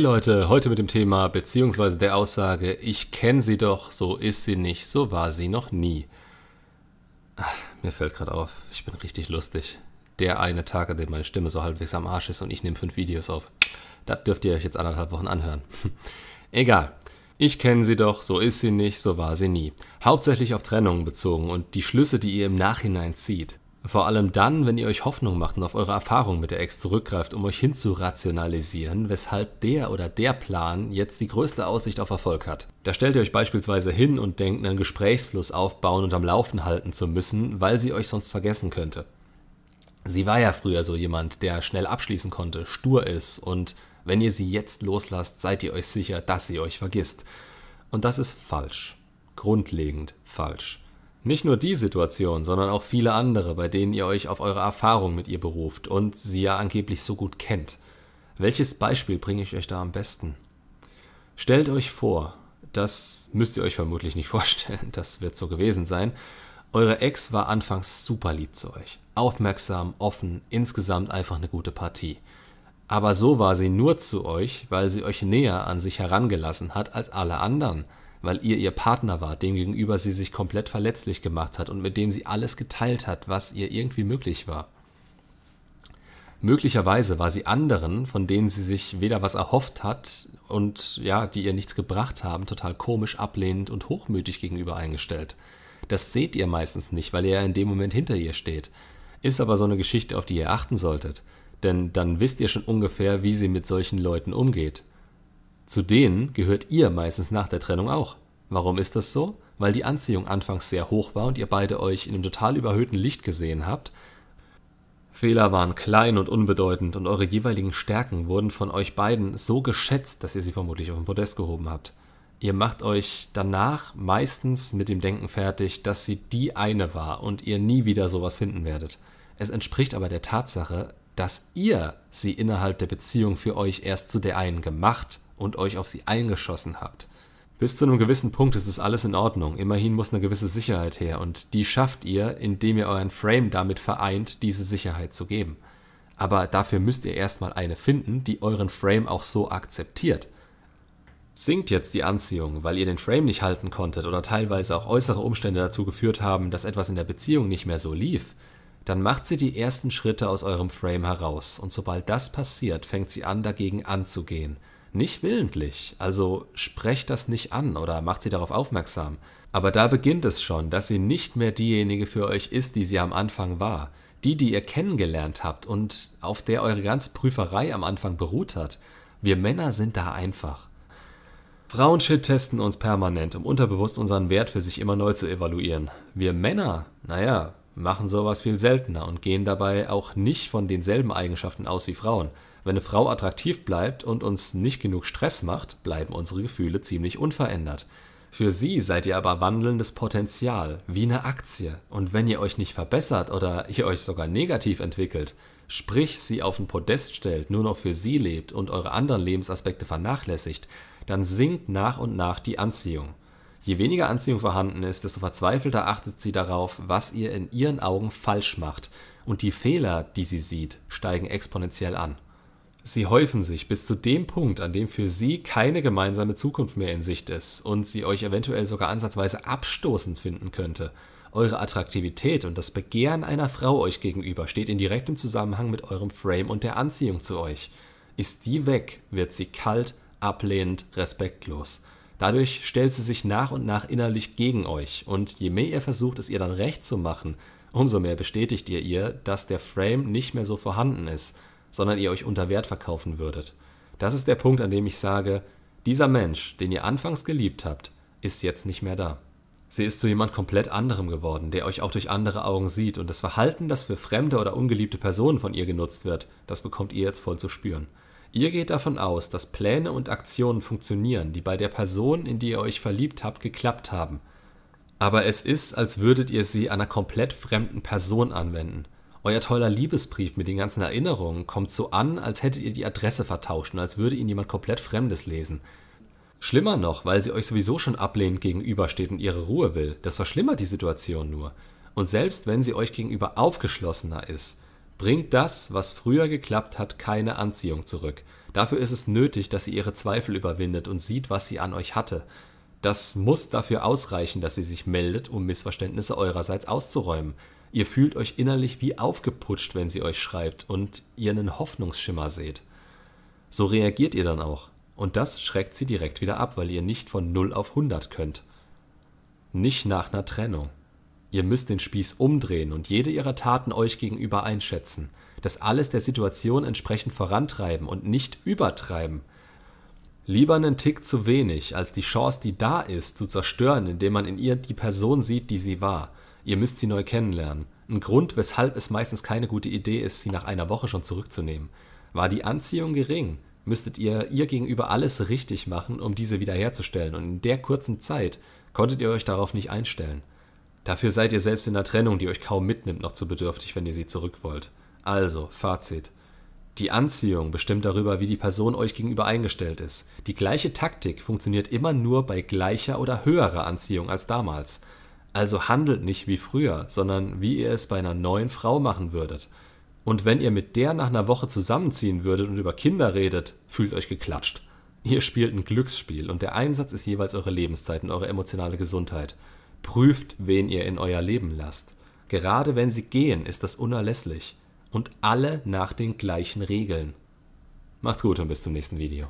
Hey Leute, heute mit dem Thema beziehungsweise der Aussage, ich kenne sie doch, so ist sie nicht, so war sie noch nie. Ach, mir fällt gerade auf, ich bin richtig lustig. Der eine Tag, an dem meine Stimme so halbwegs am Arsch ist und ich nehme fünf Videos auf. Das dürft ihr euch jetzt anderthalb Wochen anhören. Egal. Ich kenne sie doch, so ist sie nicht, so war sie nie. Hauptsächlich auf Trennungen bezogen und die Schlüsse, die ihr im Nachhinein zieht. Vor allem dann, wenn ihr euch Hoffnung macht und auf eure Erfahrung mit der Ex zurückgreift, um euch hinzurationalisieren, weshalb der oder der Plan jetzt die größte Aussicht auf Erfolg hat. Da stellt ihr euch beispielsweise hin und denkt, einen Gesprächsfluss aufbauen und am Laufen halten zu müssen, weil sie euch sonst vergessen könnte. Sie war ja früher so jemand, der schnell abschließen konnte, stur ist und wenn ihr sie jetzt loslasst, seid ihr euch sicher, dass sie euch vergisst. Und das ist falsch. Grundlegend falsch. Nicht nur die Situation, sondern auch viele andere, bei denen ihr euch auf eure Erfahrung mit ihr beruft und sie ja angeblich so gut kennt. Welches Beispiel bringe ich euch da am besten? Stellt euch vor, das müsst ihr euch vermutlich nicht vorstellen, das wird so gewesen sein. Eure Ex war anfangs super lieb zu euch. Aufmerksam, offen, insgesamt einfach eine gute Partie. Aber so war sie nur zu euch, weil sie euch näher an sich herangelassen hat als alle anderen – weil ihr ihr Partner wart, dem gegenüber sie sich komplett verletzlich gemacht hat und mit dem sie alles geteilt hat, was ihr irgendwie möglich war. Möglicherweise war sie anderen, von denen sie sich weder was erhofft hat und ja, die ihr nichts gebracht haben, total komisch, ablehnend und hochmütig gegenüber eingestellt. Das seht ihr meistens nicht, weil ihr ja in dem Moment hinter ihr steht. Ist aber so eine Geschichte, auf die ihr achten solltet. Denn dann wisst ihr schon ungefähr, wie sie mit solchen Leuten umgeht. Zu denen gehört ihr meistens nach der Trennung auch. Warum ist das so? Weil die Anziehung anfangs sehr hoch war und ihr beide euch in einem total überhöhten Licht gesehen habt. Fehler waren klein und unbedeutend und eure jeweiligen Stärken wurden von euch beiden so geschätzt, dass ihr sie vermutlich auf den Podest gehoben habt. Ihr macht euch danach meistens mit dem Denken fertig, dass sie die eine war und ihr nie wieder sowas finden werdet. Es entspricht aber der Tatsache, dass ihr sie innerhalb der Beziehung für euch erst zu der einen gemacht und euch auf sie eingeschossen habt. Bis zu einem gewissen Punkt ist es alles in Ordnung. Immerhin muss eine gewisse Sicherheit her und die schafft ihr, indem ihr euren Frame damit vereint, diese Sicherheit zu geben. Aber dafür müsst ihr erstmal eine finden, die euren Frame auch so akzeptiert. Sinkt jetzt die Anziehung, weil ihr den Frame nicht halten konntet oder teilweise auch äußere Umstände dazu geführt haben, dass etwas in der Beziehung nicht mehr so lief, dann macht sie die ersten Schritte aus eurem Frame heraus und sobald das passiert, fängt sie an dagegen anzugehen – nicht willentlich, also sprecht das nicht an oder macht sie darauf aufmerksam. Aber da beginnt es schon, dass sie nicht mehr diejenige für euch ist, die sie am Anfang war. Die, die ihr kennengelernt habt und auf der eure ganze Prüferei am Anfang beruht hat. Wir Männer sind da einfach. Frauenshit testen uns permanent, um unterbewusst unseren Wert für sich immer neu zu evaluieren. Wir Männer, naja, machen sowas viel seltener und gehen dabei auch nicht von denselben Eigenschaften aus wie Frauen. Wenn eine Frau attraktiv bleibt und uns nicht genug Stress macht, bleiben unsere Gefühle ziemlich unverändert. Für sie seid ihr aber wandelndes Potenzial, wie eine Aktie. Und wenn ihr euch nicht verbessert oder ihr euch sogar negativ entwickelt, sprich sie auf ein Podest stellt, nur noch für sie lebt und eure anderen Lebensaspekte vernachlässigt, dann sinkt nach und nach die Anziehung. Je weniger Anziehung vorhanden ist, desto verzweifelter achtet sie darauf, was ihr in ihren Augen falsch macht, und die Fehler, die sie sieht, steigen exponentiell an. Sie häufen sich bis zu dem Punkt, an dem für Sie keine gemeinsame Zukunft mehr in Sicht ist und sie euch eventuell sogar ansatzweise abstoßend finden könnte. Eure Attraktivität und das Begehren einer Frau euch gegenüber steht in direktem Zusammenhang mit eurem Frame und der Anziehung zu euch. Ist die weg, wird sie kalt, ablehnend, respektlos. Dadurch stellt sie sich nach und nach innerlich gegen euch und je mehr ihr versucht, es ihr dann recht zu machen, umso mehr bestätigt ihr ihr, dass der Frame nicht mehr so vorhanden ist – sondern ihr euch unter Wert verkaufen würdet. Das ist der Punkt, an dem ich sage, dieser Mensch, den ihr anfangs geliebt habt, ist jetzt nicht mehr da. Sie ist zu jemand komplett anderem geworden, der euch auch durch andere Augen sieht und das Verhalten, das für fremde oder ungeliebte Personen von ihr genutzt wird, das bekommt ihr jetzt voll zu spüren. Ihr geht davon aus, dass Pläne und Aktionen funktionieren, die bei der Person, in die ihr euch verliebt habt, geklappt haben. Aber es ist, als würdet ihr sie einer komplett fremden Person anwenden. Euer toller Liebesbrief mit den ganzen Erinnerungen kommt so an, als hättet ihr die Adresse vertauscht und als würde ihn jemand komplett Fremdes lesen. Schlimmer noch, weil sie euch sowieso schon ablehnend gegenübersteht und ihre Ruhe will. Das verschlimmert die Situation nur. Und selbst wenn sie euch gegenüber aufgeschlossener ist, bringt das, was früher geklappt hat, keine Anziehung zurück. Dafür ist es nötig, dass sie ihre Zweifel überwindet und sieht, was sie an euch hatte. Das muss dafür ausreichen, dass sie sich meldet, um Missverständnisse eurerseits auszuräumen. Ihr fühlt euch innerlich wie aufgeputscht, wenn sie euch schreibt und ihr einen Hoffnungsschimmer seht. So reagiert ihr dann auch. Und das schreckt sie direkt wieder ab, weil ihr nicht von 0 auf 100 könnt. Nicht nach einer Trennung. Ihr müsst den Spieß umdrehen und jede ihrer Taten euch gegenüber einschätzen. Das alles der Situation entsprechend vorantreiben und nicht übertreiben. Lieber einen Tick zu wenig, als die Chance, die da ist, zu zerstören, indem man in ihr die Person sieht, die sie war. Ihr müsst sie neu kennenlernen. Ein Grund, weshalb es meistens keine gute Idee ist, sie nach einer Woche schon zurückzunehmen. War die Anziehung gering, müsstet ihr ihr gegenüber alles richtig machen, um diese wiederherzustellen, und in der kurzen Zeit konntet ihr euch darauf nicht einstellen. Dafür seid ihr selbst in der Trennung, die euch kaum mitnimmt, noch zu bedürftig, wenn ihr sie zurück wollt. Also, Fazit. Die Anziehung bestimmt darüber, wie die Person euch gegenüber eingestellt ist. Die gleiche Taktik funktioniert immer nur bei gleicher oder höherer Anziehung als damals. Also handelt nicht wie früher, sondern wie ihr es bei einer neuen Frau machen würdet. Und wenn ihr mit der nach einer Woche zusammenziehen würdet und über Kinder redet, fühlt euch geklatscht. Ihr spielt ein Glücksspiel und der Einsatz ist jeweils eure Lebenszeit und eure emotionale Gesundheit. Prüft, wen ihr in euer Leben lasst. Gerade wenn sie gehen, ist das unerlässlich. Und alle nach den gleichen Regeln. Macht's gut und bis zum nächsten Video.